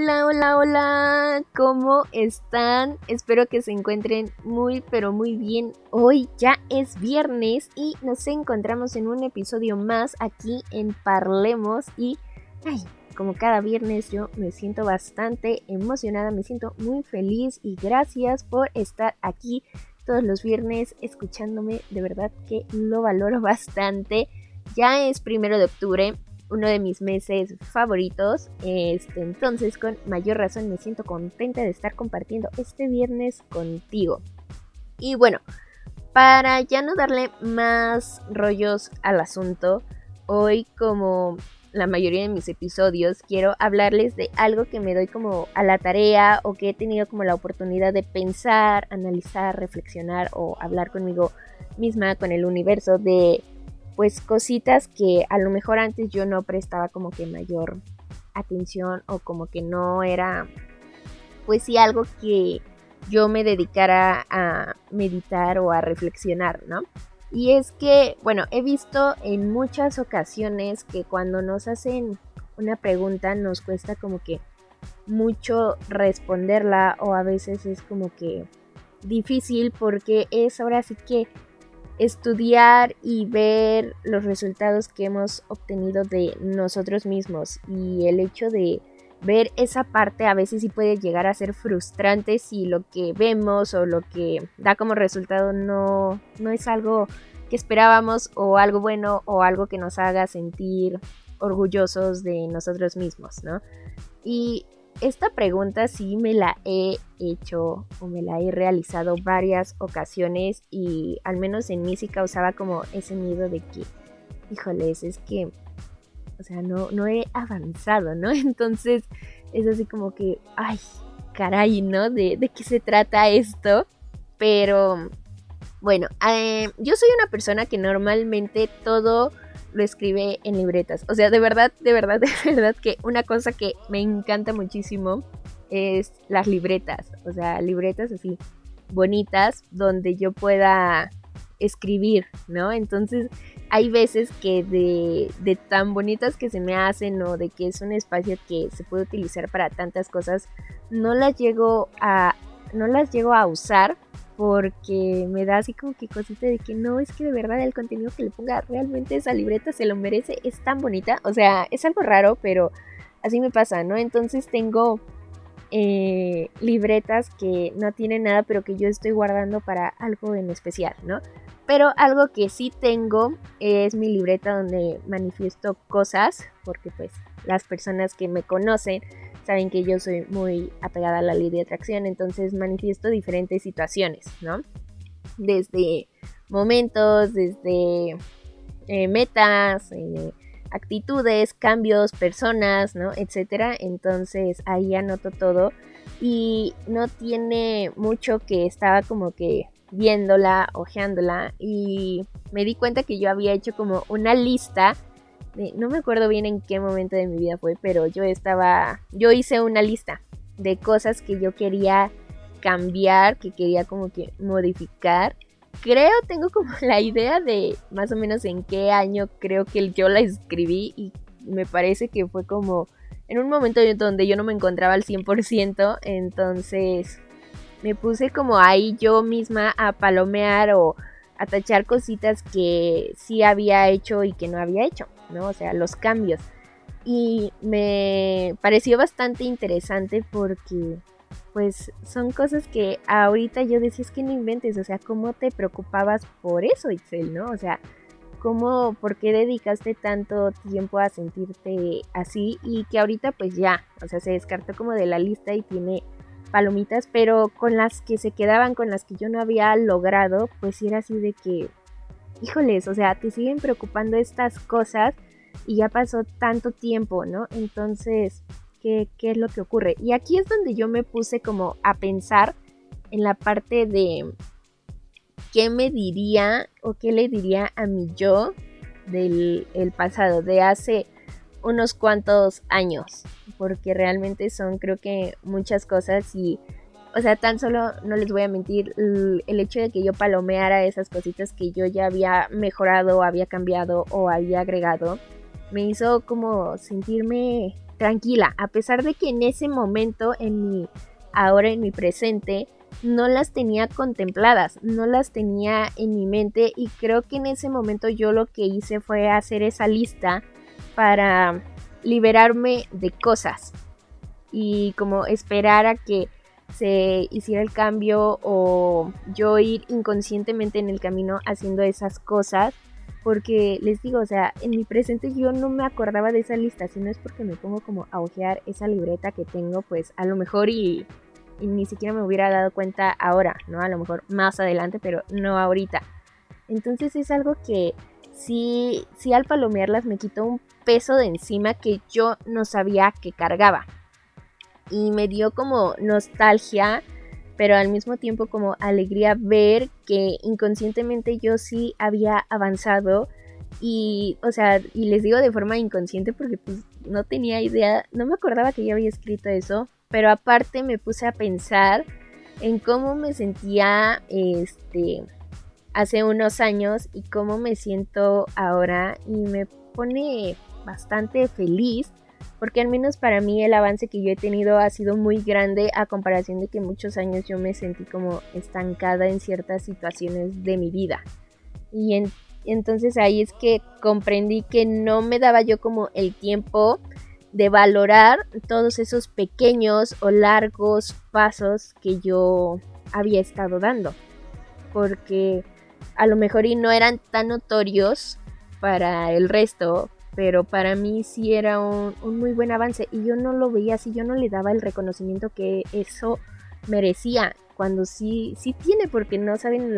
Hola, hola, hola, ¿cómo están? Espero que se encuentren muy, pero muy bien. Hoy ya es viernes y nos encontramos en un episodio más aquí en Parlemos y, ay, como cada viernes yo me siento bastante emocionada, me siento muy feliz y gracias por estar aquí todos los viernes escuchándome, de verdad que lo valoro bastante. Ya es primero de octubre, uno de mis meses favoritos. Este, entonces, con mayor razón me siento contenta de estar compartiendo este viernes contigo. Y bueno, para ya no darle más rollos al asunto, hoy como la mayoría de mis episodios quiero hablarles de algo que me doy como a la tarea o que he tenido como la oportunidad de pensar, analizar, reflexionar o hablar conmigo misma, con el universo de pues cositas que a lo mejor antes yo no prestaba como que mayor atención o como que no era pues sí algo que yo me dedicara a meditar o a reflexionar, ¿no? Y es que, bueno, he visto en muchas ocasiones que cuando nos hacen una pregunta nos cuesta como que mucho responderla o a veces es como que difícil porque es ahora sí que estudiar y ver los resultados que hemos obtenido de nosotros mismos y el hecho de ver esa parte a veces sí puede llegar a ser frustrante si lo que vemos o lo que da como resultado no, no es algo que esperábamos o algo bueno o algo que nos haga sentir orgullosos de nosotros mismos, ¿no? Y esta pregunta sí me la he hecho o me la he realizado varias ocasiones y al menos en mí sí causaba como ese miedo de que, híjoles, es que, o sea, no, no he avanzado, ¿no? Entonces es así como que, ay, caray, ¿no? ¿De, de qué se trata esto? Pero, bueno, eh, yo soy una persona que normalmente todo lo escribe en libretas. O sea, de verdad, de verdad, de verdad que una cosa que me encanta muchísimo es las libretas. O sea, libretas así bonitas donde yo pueda escribir, ¿no? Entonces hay veces que de, de, tan bonitas que se me hacen o de que es un espacio que se puede utilizar para tantas cosas, no las llego a, no las llego a usar porque me da así como que cosita de que no, es que de verdad el contenido que le ponga realmente esa libreta se lo merece, es tan bonita, o sea, es algo raro, pero así me pasa, ¿no? Entonces tengo eh, libretas que no tienen nada, pero que yo estoy guardando para algo en especial, ¿no? Pero algo que sí tengo es mi libreta donde manifiesto cosas, porque pues las personas que me conocen saben que yo soy muy apegada a la ley de atracción, entonces manifiesto diferentes situaciones, ¿no? Desde momentos, desde eh, metas, eh, actitudes, cambios, personas, ¿no? Etcétera. Entonces ahí anoto todo y no tiene mucho que estaba como que viéndola, ojeándola y me di cuenta que yo había hecho como una lista no me acuerdo bien en qué momento de mi vida fue, pero yo estaba, yo hice una lista de cosas que yo quería cambiar, que quería como que modificar. Creo, tengo como la idea de más o menos en qué año creo que yo la escribí y me parece que fue como en un momento donde yo no me encontraba al 100%, entonces me puse como ahí yo misma a palomear o a cositas que sí había hecho y que no había hecho. ¿no? O sea, los cambios. Y me pareció bastante interesante porque pues son cosas que ahorita yo decía es que no inventes, o sea, ¿cómo te preocupabas por eso, Itzel, no? O sea, ¿cómo, por qué dedicaste tanto tiempo a sentirte así? Y que ahorita pues ya, o sea, se descartó como de la lista y tiene palomitas, pero con las que se quedaban, con las que yo no había logrado, pues era así de que, híjoles, o sea, te siguen preocupando estas cosas y ya pasó tanto tiempo, ¿no? Entonces, ¿qué, ¿qué, es lo que ocurre? Y aquí es donde yo me puse como a pensar en la parte de qué me diría o qué le diría a mi yo del el pasado, de hace unos cuantos años, porque realmente son creo que muchas cosas y, o sea, tan solo, no les voy a mentir, el, hecho de que yo palomeara esas cositas que yo ya había mejorado, había cambiado o había agregado, me hizo como sentirme tranquila, a pesar de que en ese momento, en mi, ahora en mi presente, no las tenía contempladas, no las tenía en mi mente y creo que en ese momento yo lo que hice fue hacer esa lista para liberarme de cosas y como esperar a que se hiciera el cambio o yo ir inconscientemente en el camino haciendo esas cosas porque les digo, o sea, en mi presente yo no me acordaba de esa lista, si no es porque me pongo como a ojear esa libreta que tengo, pues a lo mejor y y ni siquiera me hubiera dado cuenta ahora, ¿no? A lo mejor más adelante, pero no ahorita. Entonces es algo que sí, sí al palomearlas me quitó un peso de encima que yo no sabía que cargaba. Y me dio como nostalgia, pero al mismo tiempo como alegría ver que inconscientemente yo sí había avanzado. Y, o sea, y les digo de forma inconsciente porque pues no tenía idea, no me acordaba que yo había escrito eso, pero aparte me puse a pensar en cómo me sentía este hace unos años y cómo me siento ahora y me pone bastante feliz porque al menos para mí el avance que yo he tenido ha sido muy grande a comparación de que muchos años yo me sentí como estancada en ciertas situaciones de mi vida. Y entonces ahí es que comprendí que no me daba yo como el tiempo de valorar todos esos pequeños o largos pasos que yo había estado dando. Porque a lo mejor y no eran tan notorios para el resto, pero para mí sí era un, muy buen avance y yo no lo veía así, yo no le daba el reconocimiento que eso merecía, cuando sí, sí tiene, porque no saben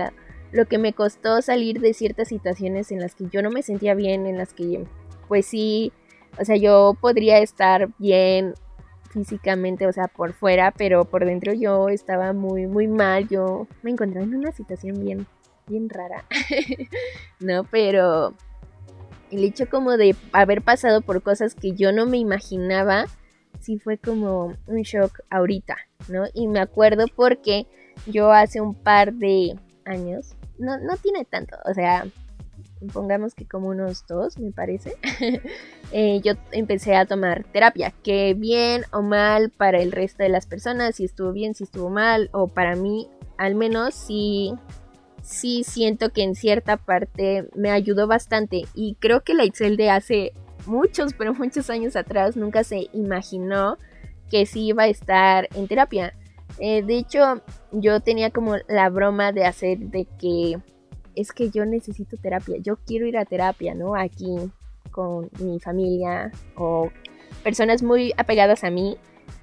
lo que me costó salir de ciertas situaciones en las que yo no me sentía bien, en las que pues sí o sea, yo podría estar bien físicamente, o sea, por fuera, pero por dentro yo estaba muy, muy mal. Yo me encontraba en una situación bien, bien rara. no, pero el hecho como de haber pasado por cosas que yo no me imaginaba, sí fue como un shock ahorita, ¿no? Y me acuerdo porque yo hace un par de años, no, no tiene tanto, o sea, pongamos que como unos dos, me parece, eh, yo empecé a tomar terapia, que bien o mal para el resto de las personas, si estuvo bien, si estuvo mal, o para mí, al menos sí, sí siento que en cierta parte me ayudó bastante. Y creo que la Excel de hace muchos, pero muchos años atrás nunca se imaginó que sí iba a estar en terapia. Eh, de hecho, yo tenía como la broma de hacer de que es que yo necesito terapia, yo quiero ir a terapia, ¿no? Aquí con mi familia o personas muy apegadas a mí.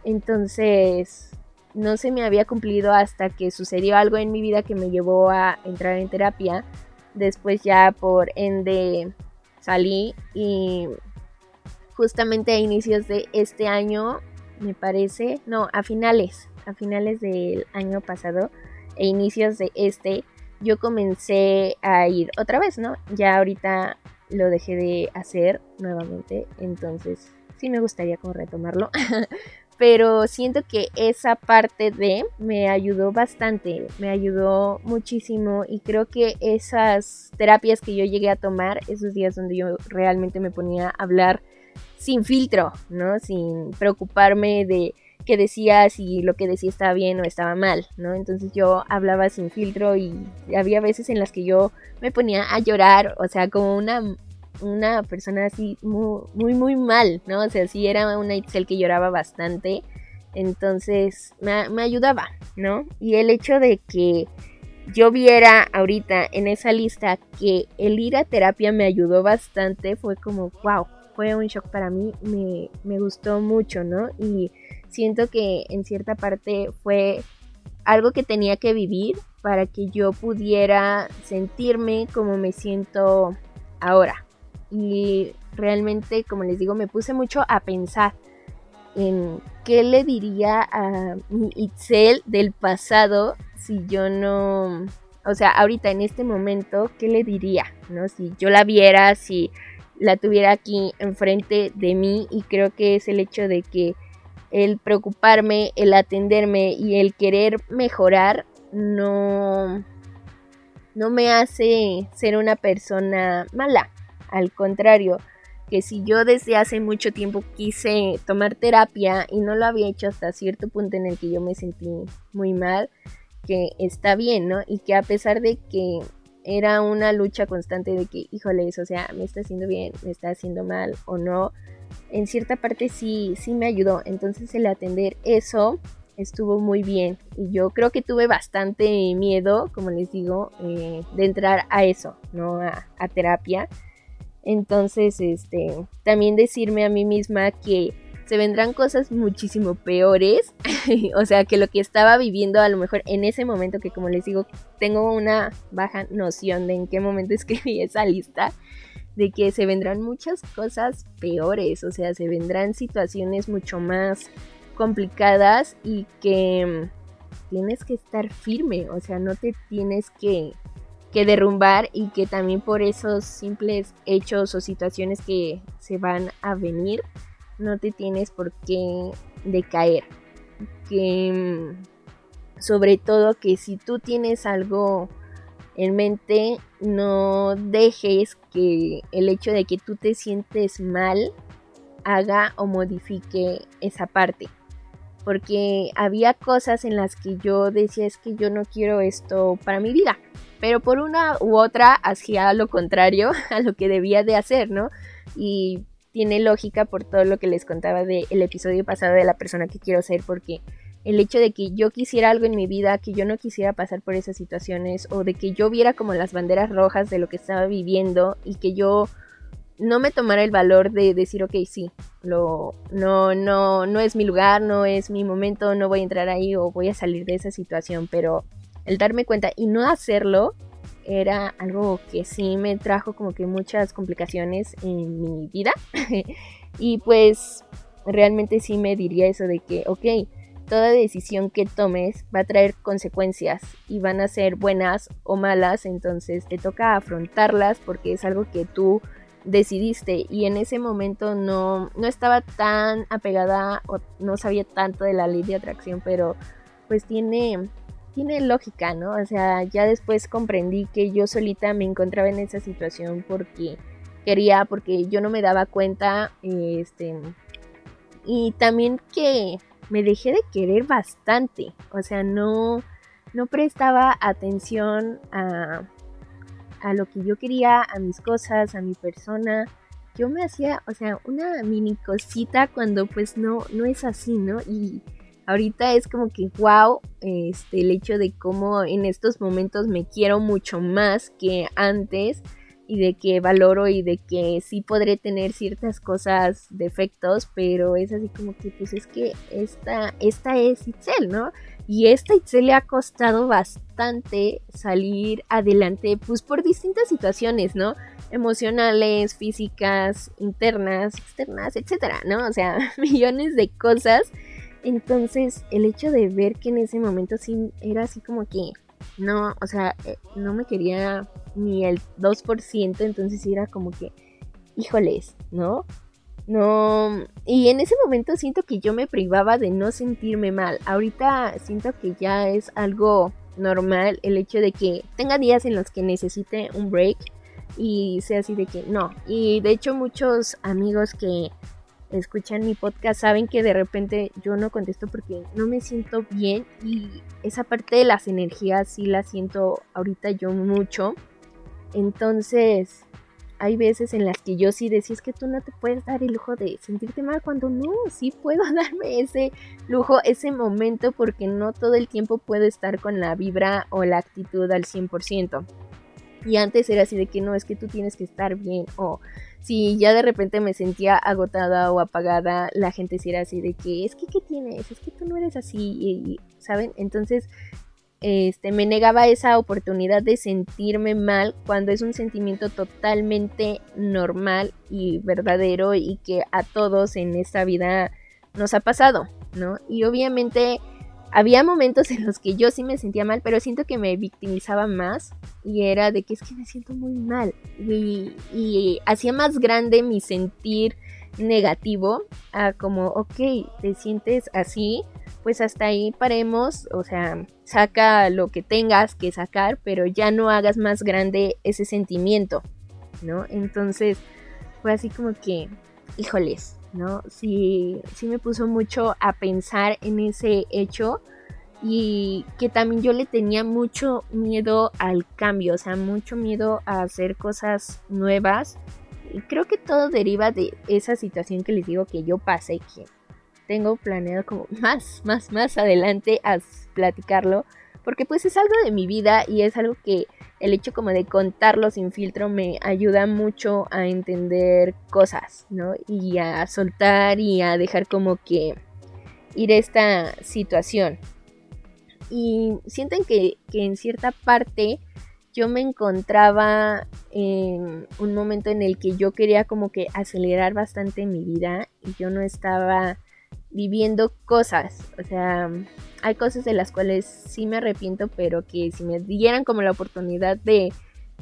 Entonces, no se me había cumplido hasta que sucedió algo en mi vida que me llevó a entrar en terapia. Después ya por ende salí y justamente a inicios de este año, me parece, no, a finales, a finales del año pasado e inicios de este, yo comencé a ir otra vez, ¿no? Ya ahorita lo dejé de hacer nuevamente, entonces sí me gustaría como retomarlo. Pero siento que esa parte de me ayudó bastante, me ayudó muchísimo y creo que esas terapias que yo llegué a tomar, esos días donde yo realmente me ponía a hablar sin filtro, ¿no? Sin preocuparme de que decía si lo que decía estaba bien o estaba mal, ¿no? Entonces yo hablaba sin filtro y había veces en las que yo me ponía a llorar, o sea, como una, una persona así muy, muy, muy mal, ¿no? O sea, sí era una Itzel que lloraba bastante, entonces me, me ayudaba, ¿no? Y el hecho de que yo viera ahorita en esa lista que el ir a terapia me ayudó bastante, fue como, wow, fue un shock para mí, me, me gustó mucho, ¿no? Y siento que en cierta parte fue algo que tenía que vivir para que yo pudiera sentirme como me siento ahora. Y realmente, como les digo, me puse mucho a pensar en qué le diría a mi Itzel del pasado si yo no, o sea, ahorita en este momento, ¿qué le diría? ¿No? Si yo la viera, si la tuviera aquí enfrente de mí y creo que es el hecho de que el preocuparme, el atenderme y el querer mejorar no no me hace ser una persona mala, al contrario, que si yo desde hace mucho tiempo quise tomar terapia y no lo había hecho hasta cierto punto en el que yo me sentí muy mal, que está bien, ¿no? Y que a pesar de que era una lucha constante de que, híjoles, o sea, me está haciendo bien, me está haciendo mal o no, en cierta parte sí, sí me ayudó. Entonces el atender eso estuvo muy bien. Y yo creo que tuve bastante miedo, como les digo, eh, de entrar a eso, ¿no? A terapia. Entonces, este, también decirme a mí misma que se vendrán cosas muchísimo peores. o sea, que lo que estaba viviendo a lo mejor en ese momento, que como les digo, tengo una baja noción de en qué momento escribí esa lista, de que se vendrán muchas cosas peores, o sea, se vendrán situaciones mucho más complicadas y que mm, tienes que estar firme, o sea, no te tienes que, que derrumbar y que también por esos simples hechos o situaciones que se van a venir, no te tienes por qué decaer. Que mm, sobre todo que si tú tienes algo en mente, no dejes que el hecho de que tú te sientes mal haga o modifique esa parte. Porque había cosas en las que yo decía es que yo no quiero esto para mi vida. Pero por una u otra hacía lo contrario a lo que debía de hacer, ¿no? Y tiene lógica por todo lo que les contaba del episodio pasado de la persona que quiero ser, porque el hecho de que yo quisiera algo en mi vida, que yo no quisiera pasar por esas situaciones, o de que yo viera como las banderas rojas de lo que estaba viviendo y que yo no me tomara el valor de decir, ok, sí, lo, no, no, no es mi lugar, no es mi momento, no voy a entrar ahí o voy a salir de esa situación, pero el darme cuenta y no hacerlo era algo que sí me trajo como que muchas complicaciones en mi vida. y pues realmente sí me diría eso de que, ok, toda decisión que tomes va a traer consecuencias y van a ser buenas o malas, entonces te toca afrontarlas porque es algo que tú decidiste y en ese momento no, no estaba tan apegada o no sabía tanto de la ley de atracción, pero pues tiene tiene lógica, ¿no? O sea, ya después comprendí que yo solita me encontraba en esa situación porque quería, porque yo no me daba cuenta, este, y también que me dejé de querer bastante, o sea, no, no prestaba atención a, a lo que yo quería, a mis cosas, a mi persona. Yo me hacía, o sea, una mini cosita cuando pues no, no es así, ¿no? Y ahorita es como que wow, este, el hecho de cómo en estos momentos me quiero mucho más que antes y de que valoro y de que sí podré tener ciertas cosas, defectos, pero es así como que pues es que esta, esta es Itzel, ¿no? Y esta Itzel le ha costado bastante salir adelante pues por distintas situaciones, ¿no? Emocionales, físicas, internas, externas, etcétera, ¿no? O sea, millones de cosas entonces, el hecho de ver que en ese momento sí era así como que no, o sea, eh, no me quería ni el 2%, entonces era como que, híjoles, ¿no? No, y en ese momento siento que yo me privaba de no sentirme mal. Ahorita siento que ya es algo normal el hecho de que tenga días en los que necesite un break y sea así de que no. Y de hecho muchos amigos que escuchan mi podcast saben que de repente yo no contesto porque no me siento bien y esa parte de las energías sí la siento ahorita yo mucho. Entonces, hay veces en las que yo sí decía es que tú no te puedes dar el lujo de sentirte mal cuando no, sí puedo darme ese lujo, ese momento porque no todo el tiempo puedo estar con la vibra o la actitud al 100%. Y antes era así de que no, es que tú tienes que estar bien o si ya de repente me sentía agotada o apagada, la gente sí era así de que es que ¿qué tienes? Es que tú no eres así, y, ¿saben? Entonces, este, me negaba esa oportunidad de sentirme mal cuando es un sentimiento totalmente normal y verdadero y que a todos en esta vida nos ha pasado, ¿no? Y obviamente había momentos en los que yo sí me sentía mal, pero siento que me victimizaba más y era de que es que me siento muy mal y, hacía más grande mi sentir negativo a como, ok, te sientes así, pues hasta ahí paremos, o sea, saca lo que tengas que sacar, pero ya no hagas más grande ese sentimiento, ¿no? Entonces fue así como que, híjoles, ¿no? Sí, sí me puso mucho a pensar en ese hecho y que también yo le tenía mucho miedo al cambio, o sea, mucho miedo a hacer cosas nuevas. Y creo que todo deriva de esa situación que les digo que yo pasé, que tengo planeado como más, más, más adelante a platicarlo, porque pues es algo de mi vida y es algo que el hecho como de contarlo sin filtro me ayuda mucho a entender cosas, ¿no? Y a soltar y a dejar como que ir esta situación. Y sienten que, que en cierta parte yo me encontraba en un momento en el que yo quería como que acelerar bastante mi vida y yo no estaba viviendo cosas. O sea, hay cosas de las cuales sí me arrepiento, pero que si me dieran como la oportunidad de,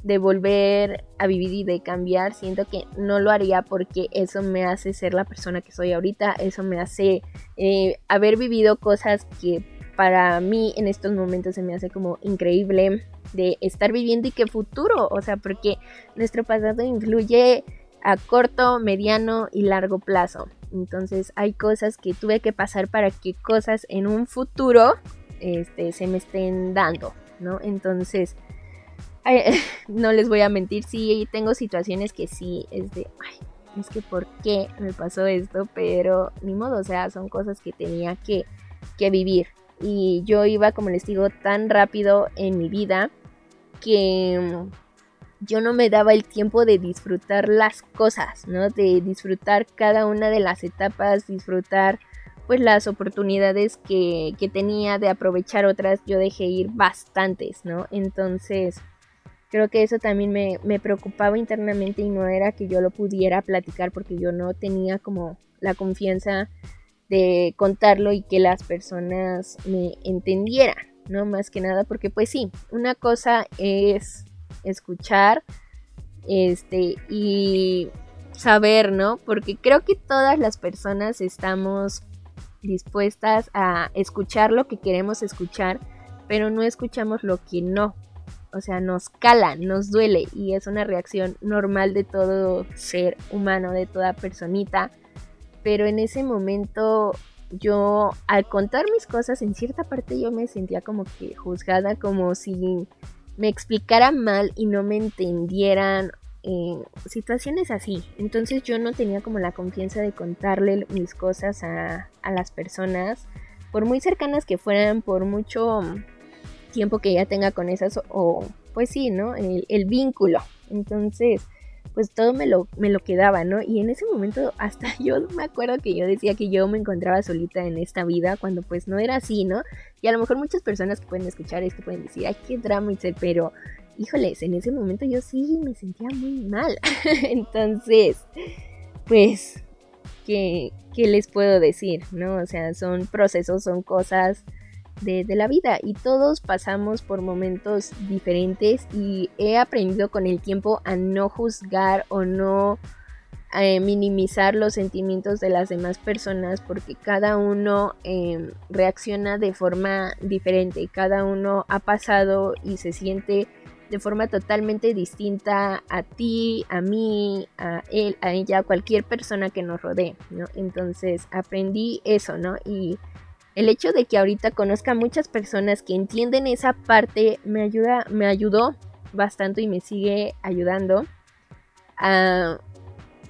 de volver a vivir y de cambiar, siento que no lo haría porque eso me hace ser la persona que soy ahorita, eso me hace eh, haber vivido cosas que para mí en estos momentos se me hace como increíble de estar viviendo y que futuro, o sea, porque nuestro pasado influye a corto, mediano y largo plazo. Entonces hay cosas que tuve que pasar para que cosas en un futuro este, se me estén dando, ¿no? Entonces, no les voy a mentir, sí tengo situaciones que sí es de, ay, es que por qué me pasó esto, pero ni modo, o sea, son cosas que tenía que, que vivir. Y yo iba, como les digo, tan rápido en mi vida que yo no me daba el tiempo de disfrutar las cosas, ¿no? De disfrutar cada una de las etapas, disfrutar pues las oportunidades que, que tenía de aprovechar otras, yo dejé ir bastantes, ¿no? Entonces, creo que eso también me, me, preocupaba internamente y no era que yo lo pudiera platicar porque yo no tenía como la confianza de contarlo y que las personas me entendieran, ¿no? Más que nada porque pues sí, una cosa es escuchar este y saber, ¿no? Porque creo que todas las personas estamos dispuestas a escuchar lo que queremos escuchar, pero no escuchamos lo que no. O sea, nos cala, nos duele y es una reacción normal de todo ser humano, de toda personita. Pero en ese momento yo, al contar mis cosas, en cierta parte yo me sentía como que juzgada, como si me explicaran mal y no me entendieran en situaciones así. Entonces yo no tenía como la confianza de contarle mis cosas a, las personas, por muy cercanas que fueran, por mucho tiempo que ya tenga con esas, o pues sí, ¿no? El, el vínculo. Entonces pues todo me lo, me lo quedaba, ¿no? Y en ese momento hasta yo me acuerdo que yo decía que yo me encontraba solita en esta vida cuando pues no era así, ¿no? Y a lo mejor muchas personas que pueden escuchar esto pueden decir, ay, qué drama, pero híjoles, en ese momento yo sí me sentía muy mal. Entonces, pues, ¿qué, ¿qué les puedo decir? ¿No? O sea, son procesos, son cosas de, la vida y todos pasamos por momentos diferentes y he aprendido con el tiempo a no juzgar o no eh, minimizar los sentimientos de las demás personas porque cada uno em, reacciona de forma diferente, cada uno ha pasado y se siente de forma totalmente distinta a ti, a mí, a él, a ella, a cualquier persona que nos rodee, ¿no? Entonces aprendí eso, ¿no? Y el hecho de que ahorita conozca a muchas personas que entienden esa parte me ayuda, me ayudó bastante y me sigue ayudando a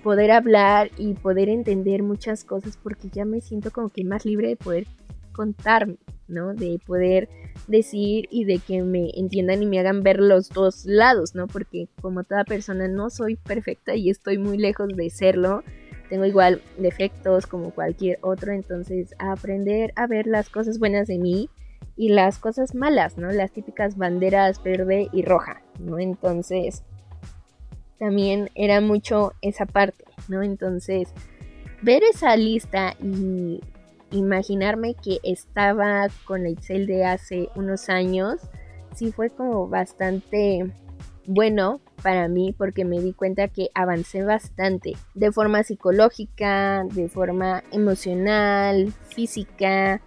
poder hablar y poder entender muchas cosas porque ya me siento como que más libre de poder contar, ¿no? De poder decir y de que me entiendan y me hagan ver los dos lados, ¿no? Porque como toda persona no soy perfecta y estoy muy lejos de serlo tengo igual defectos como cualquier otro, entonces aprender a ver las cosas buenas de mí y las cosas malas, ¿no? Las típicas banderas verde y roja, ¿no? Entonces, también era mucho esa parte, ¿no? Entonces, ver esa lista y, imaginarme que estaba con la Itzel de hace unos años, sí fue como bastante bueno para mí porque me di cuenta que avancé bastante de forma psicológica, de forma emocional, física,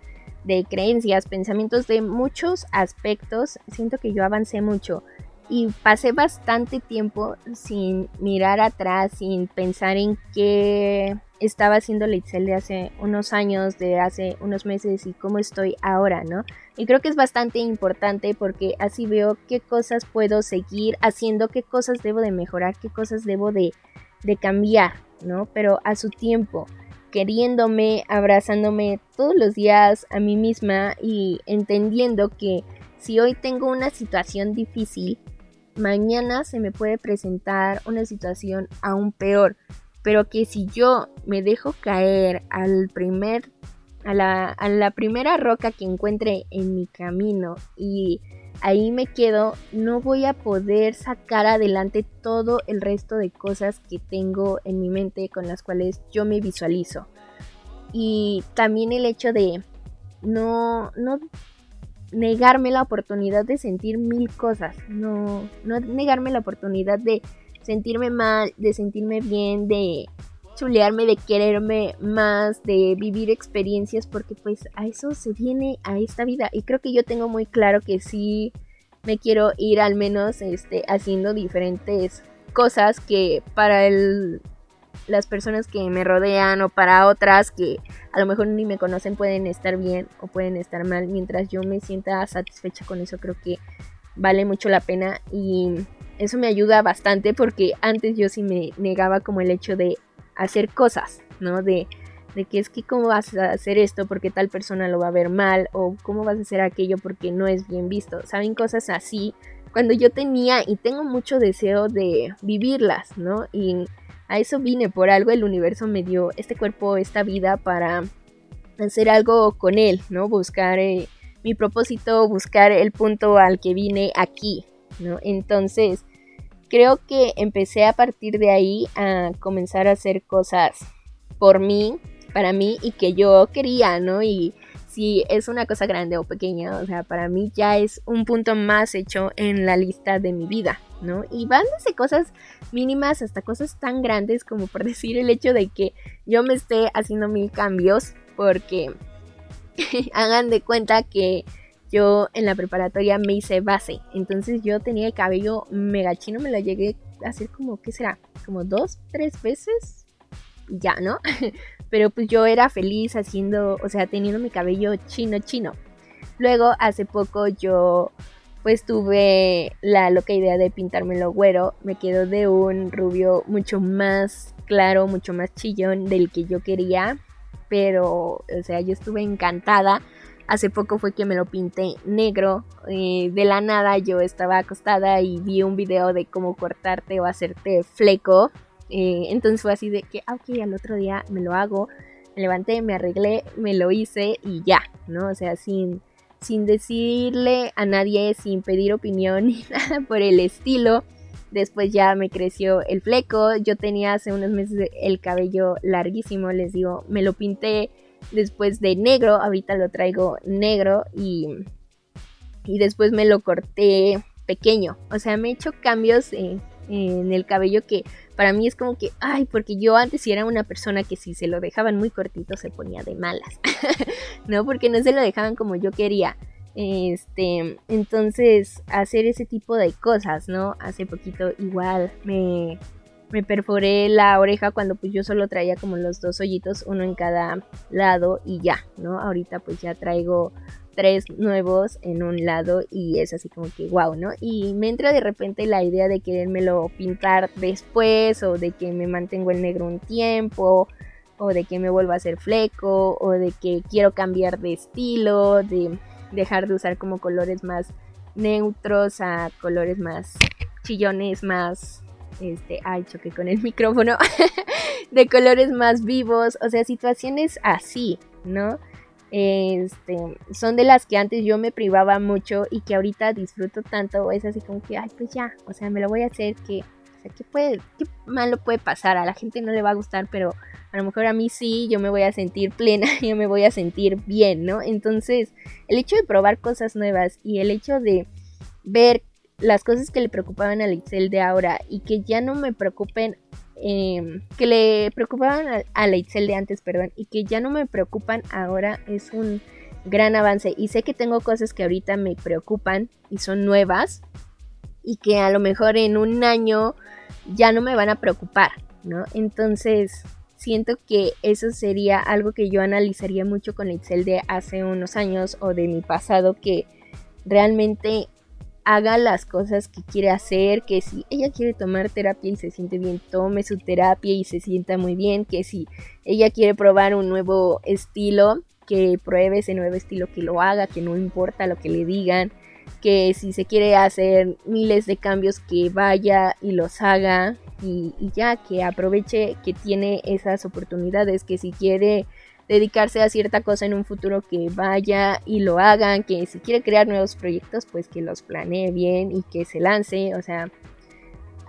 de creencias, pensamientos, de muchos aspectos. Siento que yo avancé mucho y pasé bastante tiempo sin mirar atrás, sin pensar en qué estaba haciendo Leitzel de hace unos años, de hace unos meses y cómo estoy ahora, ¿no? Y creo que es bastante importante porque así veo qué cosas puedo seguir haciendo, qué cosas debo de mejorar, qué cosas debo de, de cambiar, ¿no? Pero a su tiempo, queriéndome, abrazándome todos los días a mí misma y entendiendo que si hoy tengo una situación difícil, mañana se me puede presentar una situación aún peor, pero que si yo me dejo caer al primer a la, primera roca que encuentre en mi camino y ahí me quedo, no voy a poder sacar adelante todo el resto de cosas que tengo en mi mente con las cuales yo me visualizo. Y también el hecho de no, no negarme la oportunidad de sentir mil cosas, no, no negarme la oportunidad de sentirme mal, de sentirme bien, de chulearme, de quererme más, de vivir experiencias, porque pues a eso se viene a esta vida. Y creo que yo tengo muy claro que sí me quiero ir al menos este, haciendo diferentes cosas que para el las personas que me rodean o para otras que a lo mejor ni me conocen pueden estar bien o pueden estar mal. Mientras yo me sienta satisfecha con eso, creo que vale mucho la pena y eso me ayuda bastante porque antes yo sí me negaba como el hecho de hacer cosas, ¿no? De, de que es que cómo vas a hacer esto porque tal persona lo va a ver mal o cómo vas a hacer aquello porque no es bien visto. Saben cosas así cuando yo tenía y tengo mucho deseo de vivirlas, ¿no? Y a eso vine, por algo el universo me dio este cuerpo, esta vida para hacer algo con él, ¿no? Buscar eh, mi propósito, buscar el punto al que vine aquí, ¿no? Entonces, creo que empecé a partir de ahí a comenzar a hacer cosas por mí, para mí y que yo quería, ¿no? Y si es una cosa grande o pequeña, o sea, para mí ya es un punto más hecho en la lista de mi vida, ¿no? Y van desde cosas mínimas hasta cosas tan grandes como por decir el hecho de que yo me esté haciendo mil cambios porque hagan de cuenta que yo en la preparatoria me hice base, entonces yo tenía el cabello mega chino, me lo llegué a hacer como, ¿qué será? Como dos, tres veces, ya, ¿no? Pero pues yo era feliz haciendo, o sea, teniendo mi cabello chino chino. Luego, hace poco yo pues tuve la loca idea de pintármelo güero. Me quedó de un rubio mucho más claro, mucho más chillón del que yo quería. Pero, o sea, yo estuve encantada. Hace poco fue que me lo pinté negro. Eh, de la nada yo estaba acostada y vi un video de cómo cortarte o hacerte fleco. Eh, entonces fue así de que, ah, ok, al otro día me lo hago. Me levanté, me arreglé, me lo hice y ya, ¿no? O sea, sin sin decirle a nadie, sin pedir opinión ni nada por el estilo. Después ya me creció el fleco. Yo tenía hace unos meses el cabello larguísimo, les digo, me lo pinté después de negro, ahorita lo traigo negro y, y después me lo corté pequeño. O sea, me he hecho cambios en el cabello que para mí es como que, ay, porque yo antes era una persona que si se lo dejaban muy cortito se ponía de malas, ¿no? Porque no se lo dejaban como yo quería. Este, entonces, hacer ese tipo de cosas, ¿no? Hace poquito igual me, me perforé la oreja cuando pues yo solo traía como los dos hoyitos, uno en cada lado y ya, ¿no? Ahorita pues ya traigo tres nuevos en un lado y es así como que wow, ¿no? Y me entra de repente la idea de querérmelo pintar después o de que me mantengo el negro un tiempo o de que me vuelva a hacer fleco o de que quiero cambiar de estilo, de dejar de usar como colores más neutros a colores más chillones, más este, ay, choqué con el micrófono, de colores más vivos, o sea, situaciones así, ¿no? Este, son de las que antes yo me privaba mucho y que ahorita disfruto tanto, es así como que, ay, pues ya, o sea, me lo voy a hacer, que, o sea, ¿qué, puede, qué malo puede pasar? A la gente no le va a gustar, pero a lo mejor a mí sí, yo me voy a sentir plena, yo me voy a sentir bien, ¿no? Entonces, el hecho de probar cosas nuevas y el hecho de ver las cosas que le preocupaban a Leitzel de ahora y que ya no me preocupen, em, que le preocupaban a, a Leitzel de antes, perdón, y que ya no me preocupan ahora es un gran avance. Y sé que tengo cosas que ahorita me preocupan y son nuevas y que a lo mejor en un año ya no me van a preocupar, ¿no? Entonces, siento que eso sería algo que yo analizaría mucho con Excel de hace unos años o de mi pasado, que realmente haga las cosas que quiere hacer, que si ella quiere tomar terapia y se siente bien, tome su terapia y se sienta muy bien, que si ella quiere probar un nuevo estilo, que pruebe ese nuevo estilo, que lo haga, que no importa lo que le digan, que si se quiere hacer miles de cambios, que vaya y los haga y, ya, que aproveche que tiene esas oportunidades, que si quiere dedicarse a cierta cosa en un futuro que vaya y lo hagan, que si quiere crear nuevos proyectos pues que los planee bien y que se lance, o sea,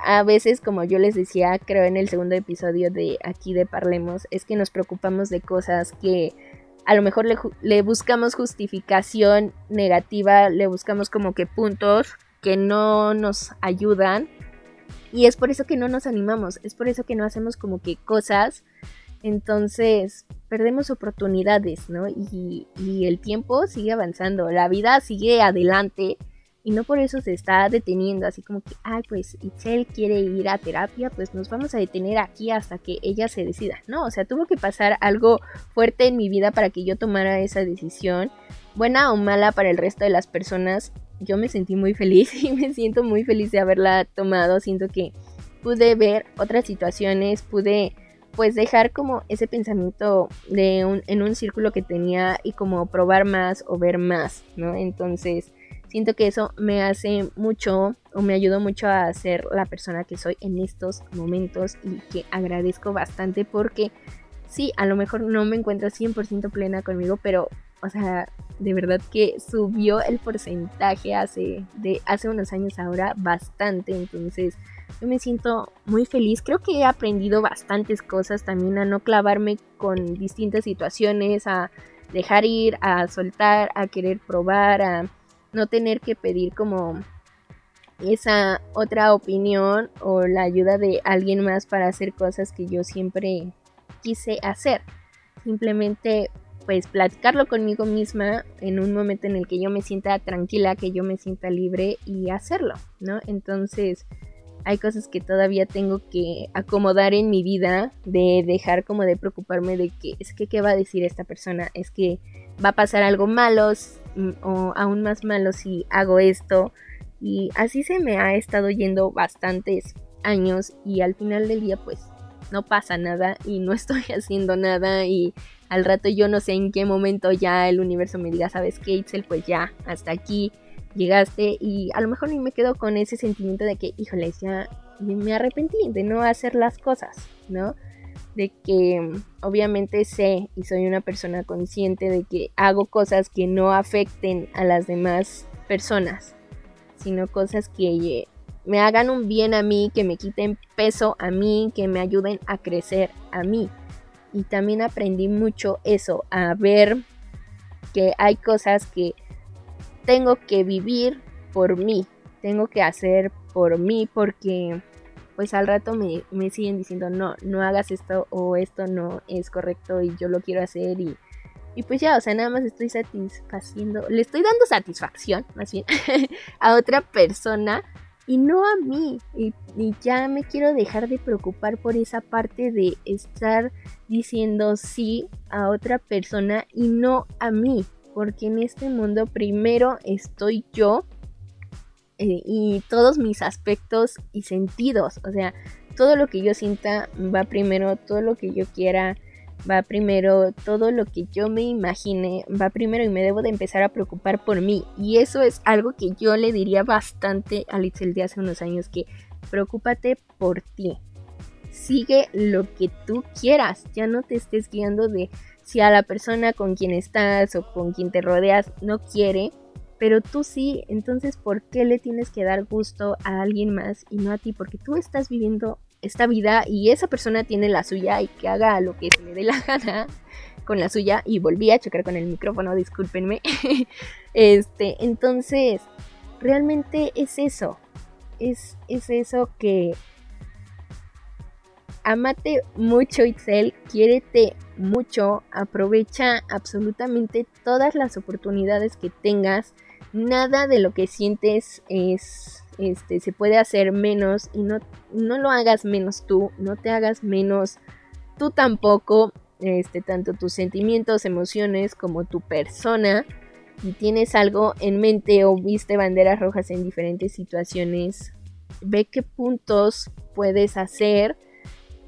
a veces como yo les decía creo en el segundo episodio de aquí de Parlemos es que nos preocupamos de cosas que a lo mejor le, buscamos justificación negativa, le buscamos como que puntos que no nos ayudan. Y es por eso que no nos animamos, es por eso que no hacemos como que cosas, entonces perdemos oportunidades, ¿no? Y, el tiempo sigue avanzando, la vida sigue adelante y no por eso se está deteniendo, así como que, ay, pues Itzel quiere ir a terapia, pues nos vamos a detener aquí hasta que ella se decida. No, o sea, tuvo que pasar algo fuerte en mi vida para que yo tomara esa decisión, buena o mala para el resto de las personas. Yo me sentí muy feliz y me siento muy feliz de haberla tomado. Siento que pude ver otras situaciones, pude pues dejar como ese pensamiento de un, en un círculo que tenía y como probar más o ver más, ¿no? Entonces, Siento que eso me hace mucho o me ayudó mucho a ser la persona que soy en estos momentos y que agradezco bastante porque sí, a lo mejor no me encuentro 100% plena conmigo, pero o sea, de verdad que subió el porcentaje hace de hace unos años ahora bastante, entonces yo me siento muy feliz. Creo que he aprendido bastantes cosas también a no clavarme con distintas situaciones, a dejar ir, a soltar, a querer probar, a no tener que pedir como esa otra opinión o la ayuda de alguien más para hacer cosas que yo siempre quise hacer. Simplemente pues platicarlo conmigo misma en un momento en el que yo me sienta tranquila, que yo me sienta libre y hacerlo, ¿no? Entonces hay cosas que todavía tengo que acomodar en mi vida, de dejar como de preocuparme de que es que qué va a decir esta persona, es que va a pasar algo malo mm, o aún más malo si hago esto. Y así se me ha estado yendo bastantes años y al final del día pues no pasa nada y no estoy haciendo nada y al rato yo no sé en qué momento ya el universo me diga, sabes qué, pues ya, hasta aquí llegaste y a lo mejor ni me quedo con ese sentimiento de que, híjoles, ya me arrepentí de no hacer las cosas, ¿no? de que obviamente sé y soy una persona consciente de que hago cosas que no afecten a las demás personas, sino cosas que me hagan un bien a mí, que me quiten peso a mí, que me ayuden a crecer a mí. Y también aprendí mucho eso, a ver que hay cosas que tengo que vivir por mí, tengo que hacer por mí porque pues al rato me, siguen diciendo, no, no hagas esto o esto no es correcto y yo lo quiero hacer y, y pues ya, o sea, nada más estoy satisfaciendo, le estoy dando satisfacción, más bien, a otra persona y no a mí. Y, y, ya me quiero dejar de preocupar por esa parte de estar diciendo sí a otra persona y no a mí. Porque en este mundo primero estoy yo eh, y todos mis aspectos y sentidos. O sea, todo lo que yo sienta va primero, todo lo que yo quiera va primero, todo lo que yo me imagine va primero y me debo de empezar a preocupar por mí. Y eso es algo que yo le diría bastante a Litzel de hace unos años, que preocúpate por ti. Sigue lo que tú quieras, ya no te estés guiando de si a la persona con quien estás o con quien te rodeas no quiere, pero tú sí, entonces ¿por qué le tienes que dar gusto a alguien más y no a ti? Porque tú estás viviendo esta vida y esa persona tiene la suya y que haga lo que se le dé la gana con la suya y volví a chocar con el micrófono, discúlpenme. este, entonces, realmente es eso. Es, es eso que amate mucho Itzel, quiérete mucho, aprovecha absolutamente todas las oportunidades que tengas. Nada de lo que sientes es este se puede hacer menos y no no lo hagas menos tú, no te hagas menos tú tampoco, este tanto tus sentimientos, emociones como tu persona. Y tienes algo en mente o viste banderas rojas en diferentes situaciones, ve qué puntos puedes hacer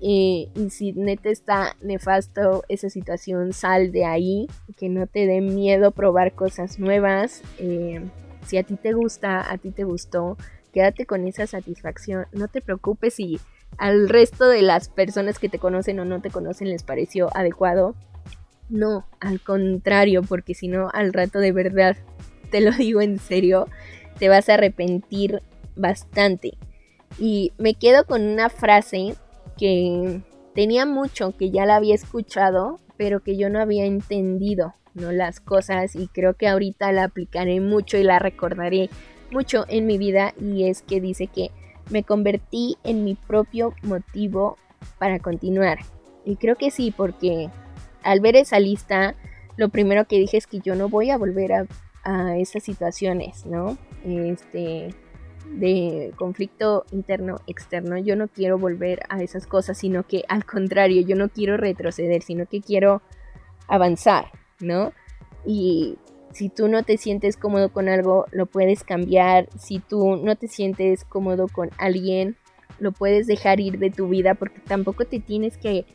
y si neta está nefasto esa situación, sal de ahí, que no te dé miedo probar cosas nuevas. Eh, si a ti te gusta, a ti te gustó, quédate con esa satisfacción. No te preocupes si al resto de las personas que te conocen o no te conocen les pareció adecuado. No, al contrario, porque si no, al rato de verdad, te lo digo en serio, te vas a arrepentir bastante. Y me quedo con una frase que tenía mucho que ya la había escuchado, pero que yo no había entendido, ¿no? Las cosas y creo que ahorita la aplicaré mucho y la recordaré mucho en mi vida y es que dice que me convertí en mi propio motivo para continuar. Y creo que sí, porque al ver esa lista, lo primero que dije es que yo no voy a volver a, a esas situaciones, ¿no? Este, de conflicto interno externo yo no quiero volver a esas cosas sino que al contrario yo no quiero retroceder sino que quiero avanzar no y si tú no te sientes cómodo con algo lo puedes cambiar si tú no te sientes cómodo con alguien lo puedes dejar ir de tu vida porque tampoco te tienes que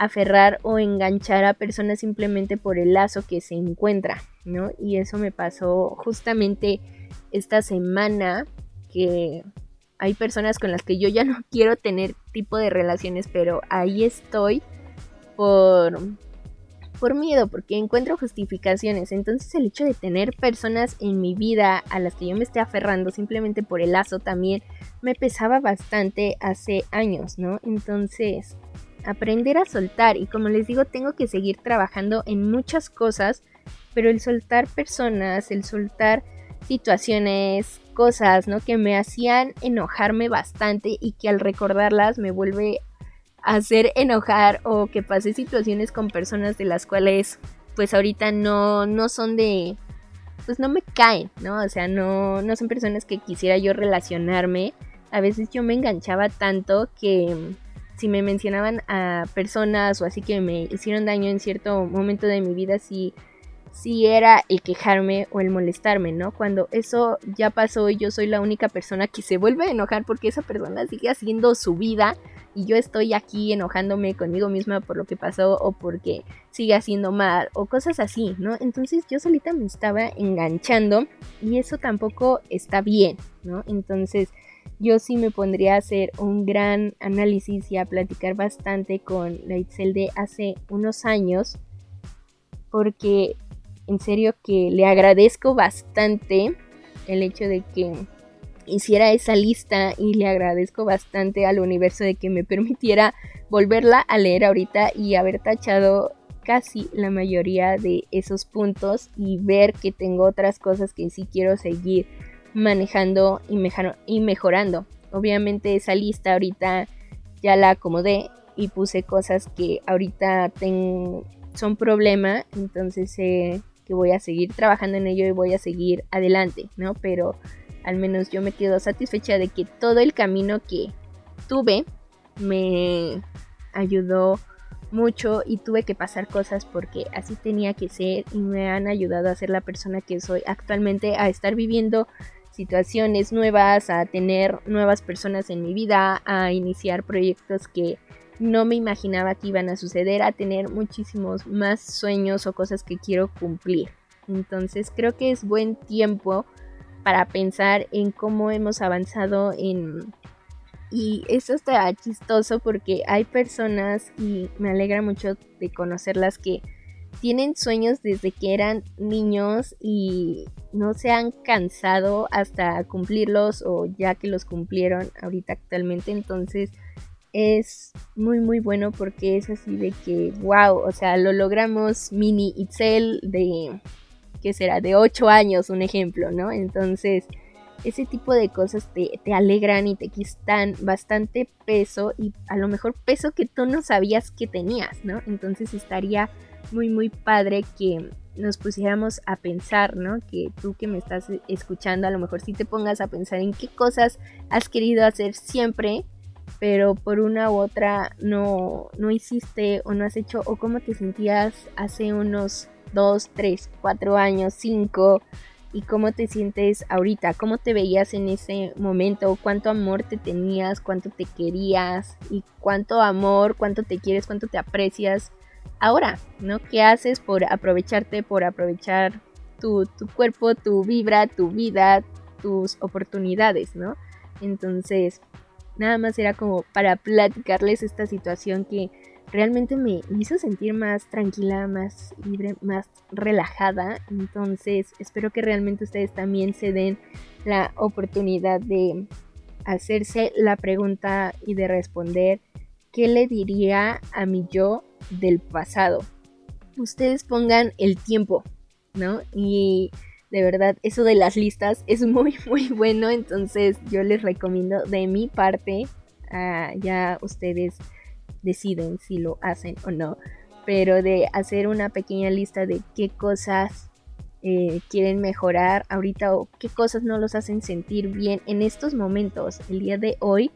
aferrar o enganchar a personas simplemente por el lazo que se encuentra, ¿no? Y eso me pasó justamente esta semana que hay personas con las que yo ya no quiero tener tipo de relaciones, pero ahí estoy por por miedo, porque encuentro justificaciones. Entonces el hecho de tener personas en mi vida a las que yo me esté aferrando simplemente por el lazo también me pesaba bastante hace años, ¿no? Entonces, aprender a soltar y como les digo, tengo que seguir trabajando en muchas cosas, pero el soltar personas, el soltar situaciones, cosas, ¿no? Que me hacían enojarme bastante y que al recordarlas me vuelve a hacer enojar o que pasé situaciones con personas de las cuales pues ahorita no, no son de, pues no me caen, ¿no? O sea, no, no son personas que quisiera yo relacionarme. A veces yo me enganchaba tanto que si me mencionaban a personas o así que me hicieron daño en cierto momento de mi vida, sí si era el quejarme o el molestarme, ¿no? Cuando eso ya pasó y yo soy la única persona que se vuelve a enojar porque esa persona sigue haciendo su vida y yo estoy aquí enojándome conmigo misma por lo que pasó o porque sigue haciendo mal o cosas así, ¿no? Entonces yo solita me estaba enganchando y eso tampoco está bien, ¿no? Entonces yo sí me pondría a hacer un gran análisis y a platicar bastante con la Itzel de hace unos años porque en serio que le agradezco bastante el hecho de que hiciera esa lista y le agradezco bastante al universo de que me permitiera volverla a leer ahorita y haber tachado casi la mayoría de esos puntos y ver que tengo otras cosas que sí quiero seguir manejando y, mejorando. Obviamente esa lista ahorita ya la acomodé y puse cosas que ahorita son problema, entonces eh, que voy a seguir trabajando en ello y voy a seguir adelante, ¿no? Pero al menos yo me quedo satisfecha de que todo el camino que tuve me ayudó mucho y tuve que pasar cosas porque así tenía que ser y me han ayudado a ser la persona que soy actualmente, a estar viviendo situaciones nuevas, a tener nuevas personas en mi vida, a iniciar proyectos que no me imaginaba que iban a suceder, a tener muchísimos más sueños o cosas que quiero cumplir. Entonces creo que es buen tiempo para pensar en cómo hemos avanzado en... Y eso está chistoso porque hay personas, y me alegra mucho de conocerlas, que tienen sueños desde que eran niños y no se han cansado hasta cumplirlos o ya que los cumplieron ahorita actualmente. Entonces es muy muy bueno porque es así de que, wow, o sea, lo logramos mini Itzel de, ¿qué será? De 8 años, un ejemplo, ¿no? Entonces, ese tipo de cosas te, te, alegran y te quitan bastante peso y a lo mejor peso que tú no sabías que tenías, ¿no? Entonces estaría muy muy padre que nos pusiéramos a pensar, ¿no? Que tú que me estás escuchando, a lo mejor sí te pongas a pensar en qué cosas has querido hacer siempre, pero por una u otra no, no hiciste o no has hecho, o cómo te sentías hace unos 2, 3, 4 años, 5, y cómo te sientes ahorita, cómo te veías en ese momento, cuánto amor te tenías, cuánto te querías, y cuánto amor, cuánto te quieres, cuánto te aprecias ahora, ¿no? ¿Qué haces por aprovecharte, por aprovechar tu, tu cuerpo, tu vibra, tu vida, tus oportunidades, ¿no? Entonces, nada más era como para platicarles esta situación que realmente me, hizo sentir más tranquila, más libre, más relajada. Entonces, espero que realmente ustedes también se den la oportunidad de hacerse la pregunta y de responder qué le diría a mi yo del pasado. Ustedes pongan el tiempo, ¿no? Y de verdad, eso de las listas es muy, muy bueno. Entonces yo les recomiendo de mi parte, ah, ya ustedes deciden si lo hacen o no, pero de hacer una pequeña lista de qué cosas eh, quieren mejorar ahorita o qué cosas no los hacen sentir bien en estos momentos, el día de hoy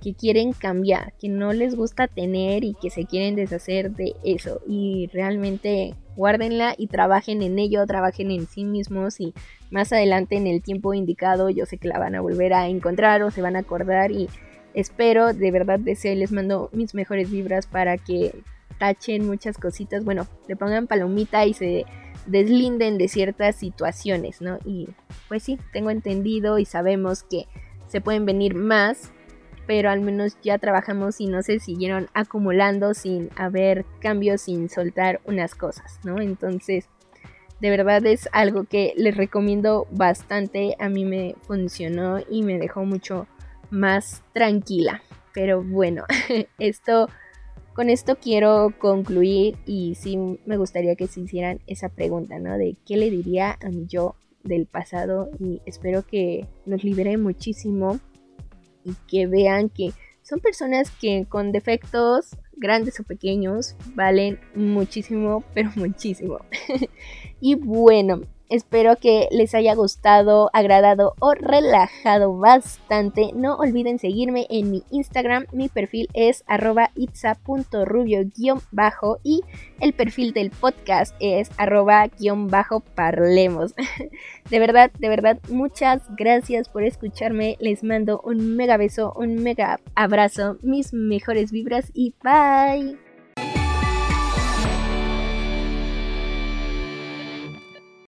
que quieren cambiar, que no les gusta tener y que se quieren deshacer de eso. Y realmente guárdenla y trabajen en ello, trabajen en sí mismos y más adelante en el tiempo indicado yo sé que la van a volver a encontrar o se van a acordar y espero de verdad deseo les mando mis mejores vibras para que tachen muchas cositas, bueno, le pongan palomita y se deslinden de ciertas situaciones, ¿no? Y pues sí, tengo entendido y sabemos que se pueden venir más pero al menos ya trabajamos y no se siguieron acumulando sin haber cambios, sin soltar unas cosas, ¿no? Entonces, de verdad es algo que les recomiendo bastante, a mí me funcionó y me dejó mucho más tranquila. Pero bueno, esto con esto quiero concluir y sí me gustaría que se hicieran esa pregunta, ¿no? De qué le diría a mi yo del pasado y espero que nos libere muchísimo y que vean que son personas que con defectos grandes o pequeños valen muchísimo, pero muchísimo. y bueno, Espero que les haya gustado, agradado o relajado bastante. No olviden seguirme en mi Instagram. Mi perfil es arroba itza.rubio-bajo y el perfil del podcast es arroba-parlemos. De verdad, de verdad, muchas gracias por escucharme. Les mando un mega beso, un mega abrazo, mis mejores vibras y bye.